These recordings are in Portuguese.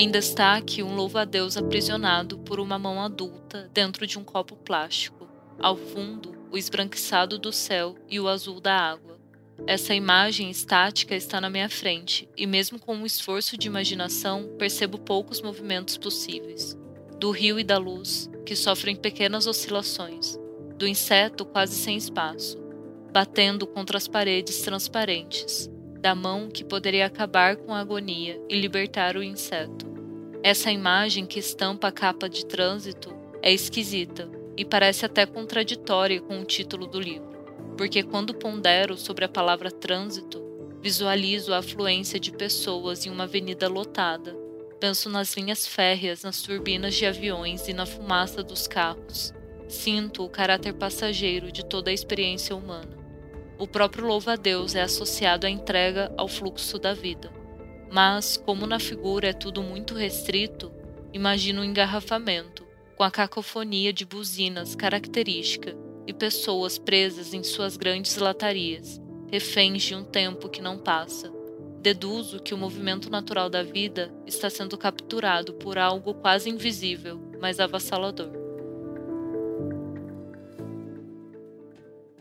Em destaque, um louva-a-Deus aprisionado por uma mão adulta dentro de um copo plástico. Ao fundo, o esbranquiçado do céu e o azul da água. Essa imagem estática está na minha frente, e mesmo com um esforço de imaginação, percebo poucos movimentos possíveis. Do rio e da luz, que sofrem pequenas oscilações, do inseto quase sem espaço, batendo contra as paredes transparentes, da mão que poderia acabar com a agonia e libertar o inseto. Essa imagem que estampa a capa de trânsito é esquisita e parece até contraditória com o título do livro, porque quando pondero sobre a palavra trânsito, visualizo a afluência de pessoas em uma avenida lotada. Penso nas linhas férreas, nas turbinas de aviões e na fumaça dos carros. Sinto o caráter passageiro de toda a experiência humana. O próprio louva-a-Deus é associado à entrega ao fluxo da vida. Mas, como na figura é tudo muito restrito, imagino um engarrafamento, com a cacofonia de buzinas característica e pessoas presas em suas grandes latarias, reféns de um tempo que não passa. Deduzo que o movimento natural da vida está sendo capturado por algo quase invisível, mas avassalador.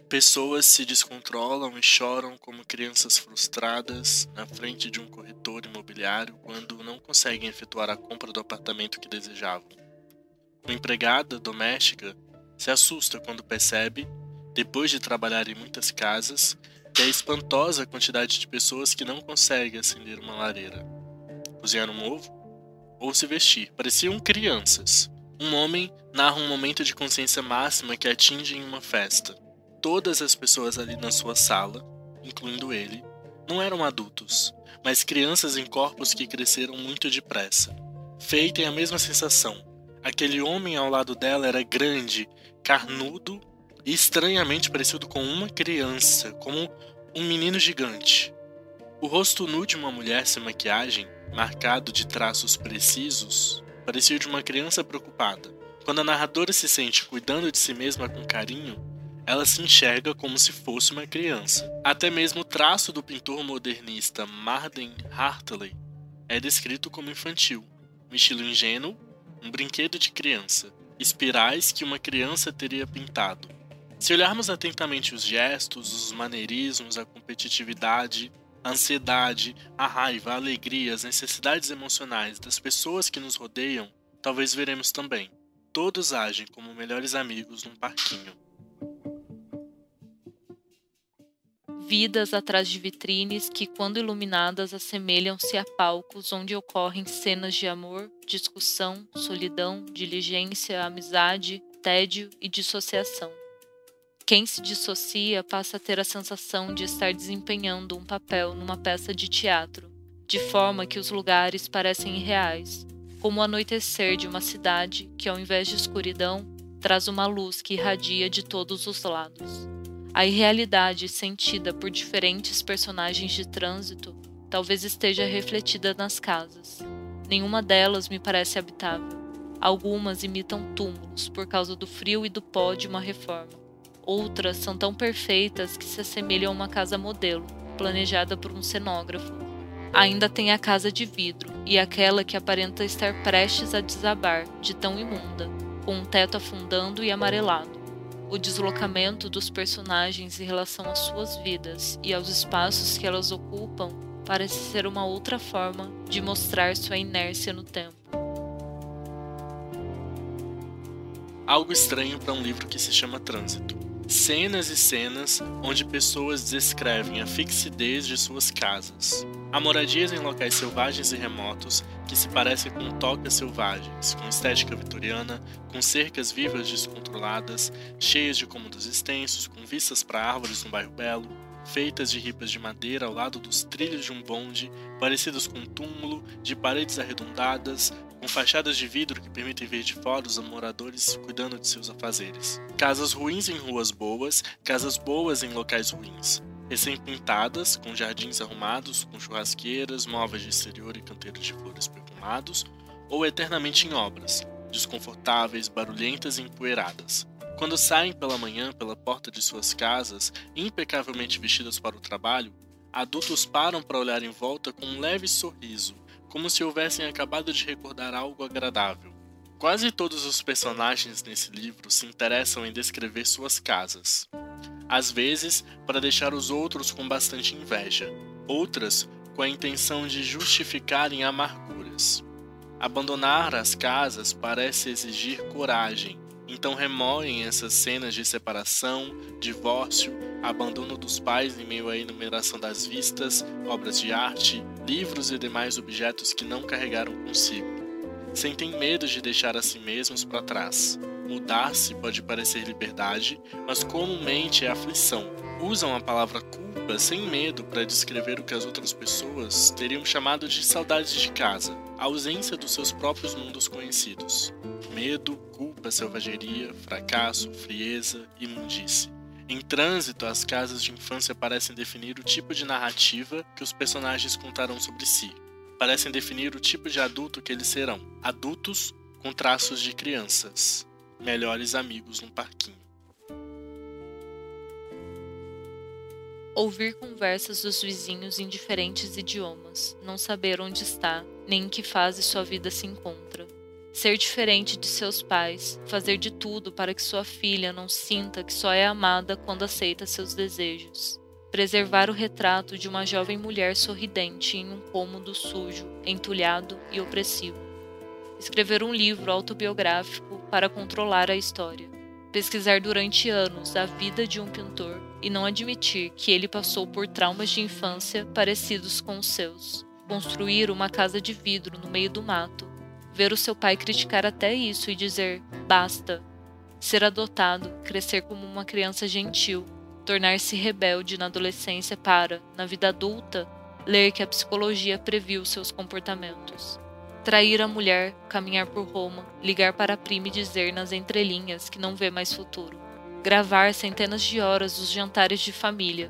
Pessoas se descontrolam e choram como crianças frustradas na frente de um corretor imobiliário quando não conseguem efetuar a compra do apartamento que desejavam. Uma empregada doméstica se assusta quando percebe, depois de trabalhar em muitas casas, que é espantosa a quantidade de pessoas que não conseguem acender uma lareira, cozinhar um ovo ou se vestir. Pareciam crianças. Um homem narra um momento de consciência máxima que atinge em uma festa todas as pessoas ali na sua sala, incluindo ele, não eram adultos, mas crianças em corpos que cresceram muito depressa. Faye tem a mesma sensação. Aquele homem ao lado dela era grande, carnudo e estranhamente parecido com uma criança, como um menino gigante. O rosto nu de uma mulher sem maquiagem, marcado de traços precisos, parecia de uma criança preocupada. Quando a narradora se sente cuidando de si mesma com carinho, ela se enxerga como se fosse uma criança. Até mesmo o traço do pintor modernista Marden Hartley é descrito como infantil, um estilo ingênuo, um brinquedo de criança, espirais que uma criança teria pintado. Se olharmos atentamente os gestos, os maneirismos, a competitividade, a ansiedade, a raiva, a alegria, as necessidades emocionais das pessoas que nos rodeiam, talvez veremos também. Todos agem como melhores amigos num parquinho. Vidas atrás de vitrines que, quando iluminadas, assemelham-se a palcos onde ocorrem cenas de amor, discussão, solidão, diligência, amizade, tédio e dissociação. Quem se dissocia passa a ter a sensação de estar desempenhando um papel numa peça de teatro, de forma que os lugares parecem irreais, como o anoitecer de uma cidade que, ao invés de escuridão, traz uma luz que irradia de todos os lados. A irrealidade sentida por diferentes personagens de trânsito talvez esteja refletida nas casas. Nenhuma delas me parece habitável. Algumas imitam túmulos por causa do frio e do pó de uma reforma. Outras são tão perfeitas que se assemelham a uma casa modelo, planejada por um cenógrafo. Ainda tem a casa de vidro e aquela que aparenta estar prestes a desabar, de tão imunda, com um teto afundando e amarelado. O deslocamento dos personagens em relação às suas vidas e aos espaços que elas ocupam parece ser uma outra forma de mostrar sua inércia no tempo. Algo estranho para um livro que se chama Trânsito. Cenas e cenas onde pessoas descrevem a fixidez de suas casas, Há moradias em locais selvagens e remotos que se parecem com tocas selvagens, com estética vitoriana, com cercas vivas descontroladas, cheias de cômodos extensos, com vistas para árvores no bairro Belo, feitas de ripas de madeira ao lado dos trilhos de um bonde, parecidas com um túmulo, de paredes arredondadas, com fachadas de vidro que permitem ver de fora os moradores cuidando de seus afazeres. Casas ruins em ruas boas, casas boas em locais ruins recém-pintadas, com jardins arrumados, com churrasqueiras, móveis de exterior e canteiros de flores perfumados, ou eternamente em obras, desconfortáveis, barulhentas e empoeiradas. Quando saem pela manhã pela porta de suas casas, impecavelmente vestidas para o trabalho, adultos param para olhar em volta com um leve sorriso, como se houvessem acabado de recordar algo agradável. Quase todos os personagens nesse livro se interessam em descrever suas casas. Às vezes, para deixar os outros com bastante inveja, outras com a intenção de justificarem amarguras. Abandonar as casas parece exigir coragem, então remoem essas cenas de separação, divórcio, abandono dos pais em meio à enumeração das vistas, obras de arte, livros e demais objetos que não carregaram consigo. Sentem medo de deixar a si mesmos para trás. Mudar-se pode parecer liberdade, mas comumente é aflição. Usam a palavra culpa sem medo para descrever o que as outras pessoas teriam chamado de saudades de casa, a ausência dos seus próprios mundos conhecidos. Medo, culpa, selvageria, fracasso, frieza, imundice. Em trânsito, as casas de infância parecem definir o tipo de narrativa que os personagens contarão sobre si. Parecem definir o tipo de adulto que eles serão. Adultos com traços de crianças. Melhores amigos num parquinho. Ouvir conversas dos vizinhos em diferentes idiomas, não saber onde está, nem em que fase sua vida se encontra ser diferente de seus pais, fazer de tudo para que sua filha não sinta que só é amada quando aceita seus desejos. Preservar o retrato de uma jovem mulher sorridente em um cômodo sujo, entulhado e opressivo. Escrever um livro autobiográfico para controlar a história. Pesquisar durante anos a vida de um pintor e não admitir que ele passou por traumas de infância parecidos com os seus. Construir uma casa de vidro no meio do mato ver o seu pai criticar até isso e dizer basta, ser adotado, crescer como uma criança gentil, tornar-se rebelde na adolescência para, na vida adulta, ler que a psicologia previu seus comportamentos. Trair a mulher, caminhar por Roma, ligar para a prima e dizer nas entrelinhas que não vê mais futuro. Gravar centenas de horas os jantares de família,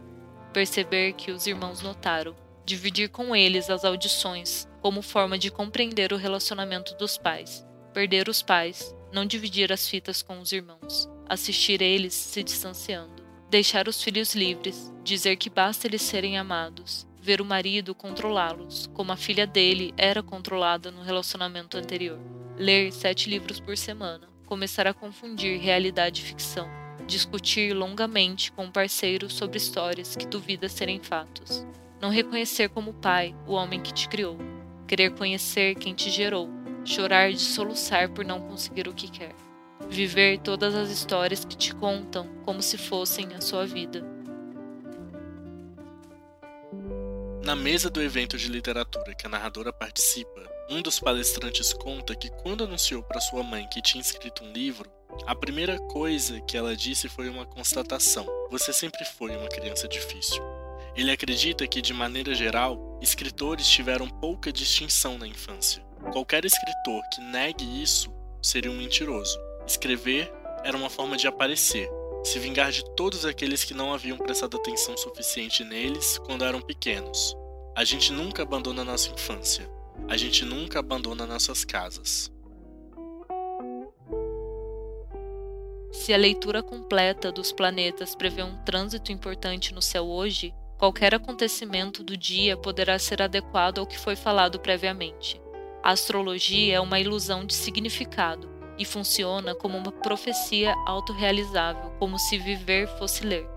perceber que os irmãos notaram, dividir com eles as audições, como forma de compreender o relacionamento dos pais, perder os pais, não dividir as fitas com os irmãos, assistir eles se distanciando, deixar os filhos livres, dizer que basta eles serem amados, ver o marido controlá-los, como a filha dele era controlada no relacionamento anterior, ler sete livros por semana, começar a confundir realidade e ficção, discutir longamente com um parceiro sobre histórias que duvida serem fatos, não reconhecer como pai o homem que te criou, querer conhecer quem te gerou, chorar de soluçar por não conseguir o que quer, viver todas as histórias que te contam como se fossem a sua vida. Na mesa do evento de literatura que a narradora participa, um dos palestrantes conta que quando anunciou para sua mãe que tinha escrito um livro, a primeira coisa que ela disse foi uma constatação: Você sempre foi uma criança difícil. Ele acredita que, de maneira geral, escritores tiveram pouca distinção na infância. Qualquer escritor que negue isso seria um mentiroso. Escrever era uma forma de aparecer, se vingar de todos aqueles que não haviam prestado atenção suficiente neles quando eram pequenos. A gente nunca abandona nossa infância. A gente nunca abandona nossas casas. Se a leitura completa dos planetas prevê um trânsito importante no céu hoje, Qualquer acontecimento do dia poderá ser adequado ao que foi falado previamente. A astrologia é uma ilusão de significado e funciona como uma profecia autorrealizável, como se viver fosse ler.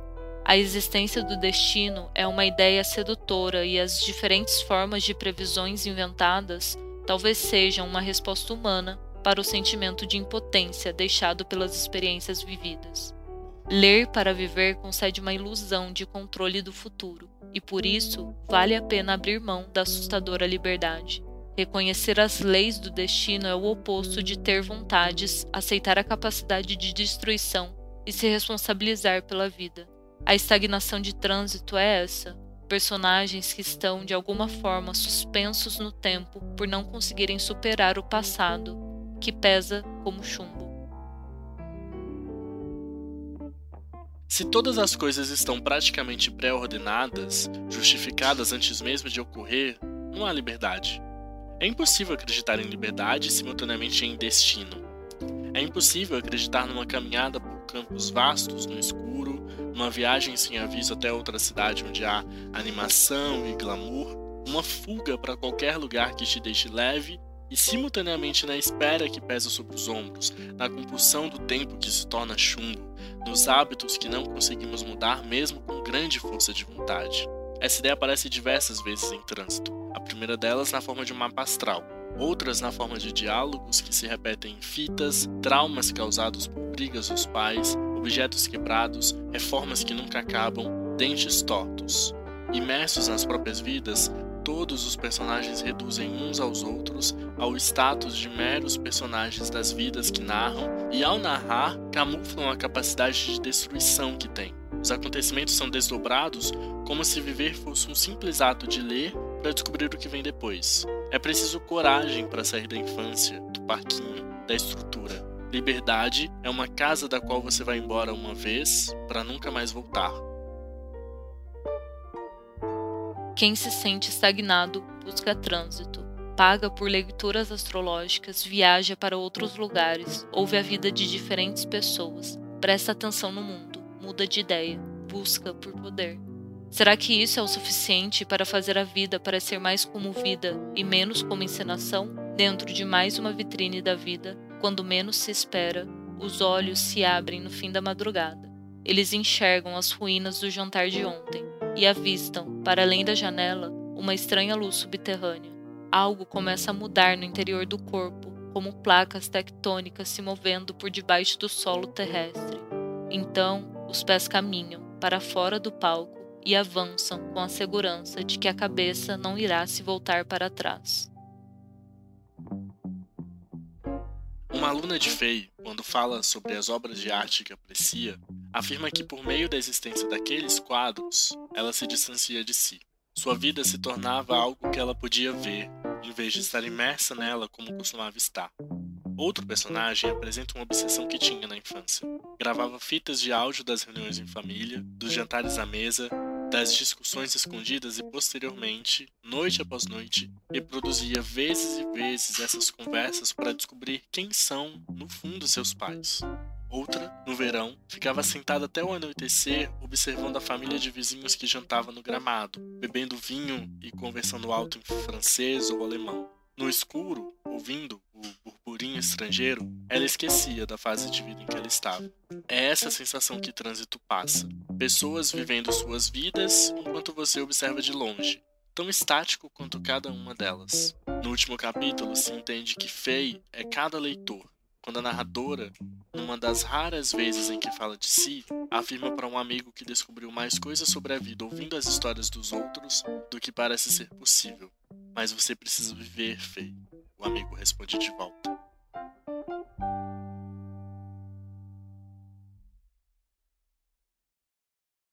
A existência do destino é uma ideia sedutora e as diferentes formas de previsões inventadas talvez sejam uma resposta humana para o sentimento de impotência deixado pelas experiências vividas. Ler para viver concede uma ilusão de controle do futuro, e por isso vale a pena abrir mão da assustadora liberdade. Reconhecer as leis do destino é o oposto de ter vontades, aceitar a capacidade de destruição e se responsabilizar pela vida. A estagnação de trânsito é essa: personagens que estão de alguma forma suspensos no tempo por não conseguirem superar o passado, que pesa como chumbo. Se todas as coisas estão praticamente pré-ordenadas, justificadas antes mesmo de ocorrer, não há liberdade. É impossível acreditar em liberdade e simultaneamente em destino. É impossível acreditar numa caminhada por campos vastos, no escuro, numa viagem sem aviso até outra cidade onde há animação e glamour, uma fuga para qualquer lugar que te deixe leve e simultaneamente na espera que pesa sobre os ombros, na compulsão do tempo que se torna chumbo, nos hábitos que não conseguimos mudar mesmo com grande força de vontade. Essa ideia aparece diversas vezes em trânsito, a primeira delas na forma de um mapa astral, outras na forma de diálogos que se repetem em fitas, traumas causados por brigas dos pais, objetos quebrados, reformas que nunca acabam, dentes tortos. Imersos nas próprias vidas, todos os personagens reduzem uns aos outros ao status de meros personagens das vidas que narram e, ao narrar, camuflam a capacidade de destruição que têm. Os acontecimentos são desdobrados como se viver fosse um simples ato de ler para descobrir o que vem depois. É preciso coragem para sair da infância, do parquinho, da estrutura. Liberdade é uma casa da qual você vai embora uma vez para nunca mais voltar. Quem se sente estagnado busca trânsito, paga por leituras astrológicas, viaja para outros lugares, ouve a vida de diferentes pessoas, presta atenção no mundo, muda de ideia, busca por poder. Será que isso é o suficiente para fazer a vida parecer mais como vida e menos como encenação? Dentro de mais uma vitrine da vida, quando menos se espera, os olhos se abrem no fim da madrugada. Eles enxergam as ruínas do jantar de ontem, e avistam, para além da janela, uma estranha luz subterrânea. Algo começa a mudar no interior do corpo, como placas tectônicas se movendo por debaixo do solo terrestre. Então, os pés caminham para fora do palco e avançam com a segurança de que a cabeça não irá se voltar para trás. Uma aluna de Fei, quando fala sobre as obras de arte que aprecia, afirma que por meio da existência daqueles quadros, ela se distancia de si. Sua vida se tornava algo que ela podia ver, em vez de estar imersa nela como costumava estar. Outro personagem apresenta uma obsessão que tinha na infância. Gravava fitas de áudio das reuniões em família, dos jantares à mesa das discussões escondidas e posteriormente, noite após noite, reproduzia vezes e vezes essas conversas para descobrir quem são, no fundo, seus pais. Outra, no verão, ficava sentada até o anoitecer, observando a família de vizinhos que jantava no gramado, bebendo vinho e conversando alto em francês ou alemão. No escuro, ouvindo o burburinho estrangeiro, ela esquecia da fase de vida em que ela estava. É essa sensação que trânsito passa. Pessoas vivendo suas vidas enquanto você observa de longe, tão estático quanto cada uma delas. No último capítulo, se entende que Fei é cada leitor, quando a narradora, numa das raras vezes em que fala de si, afirma para um amigo que descobriu mais coisas sobre a vida ouvindo as histórias dos outros do que parece ser possível. Mas você precisa viver, Fei. O amigo responde de volta.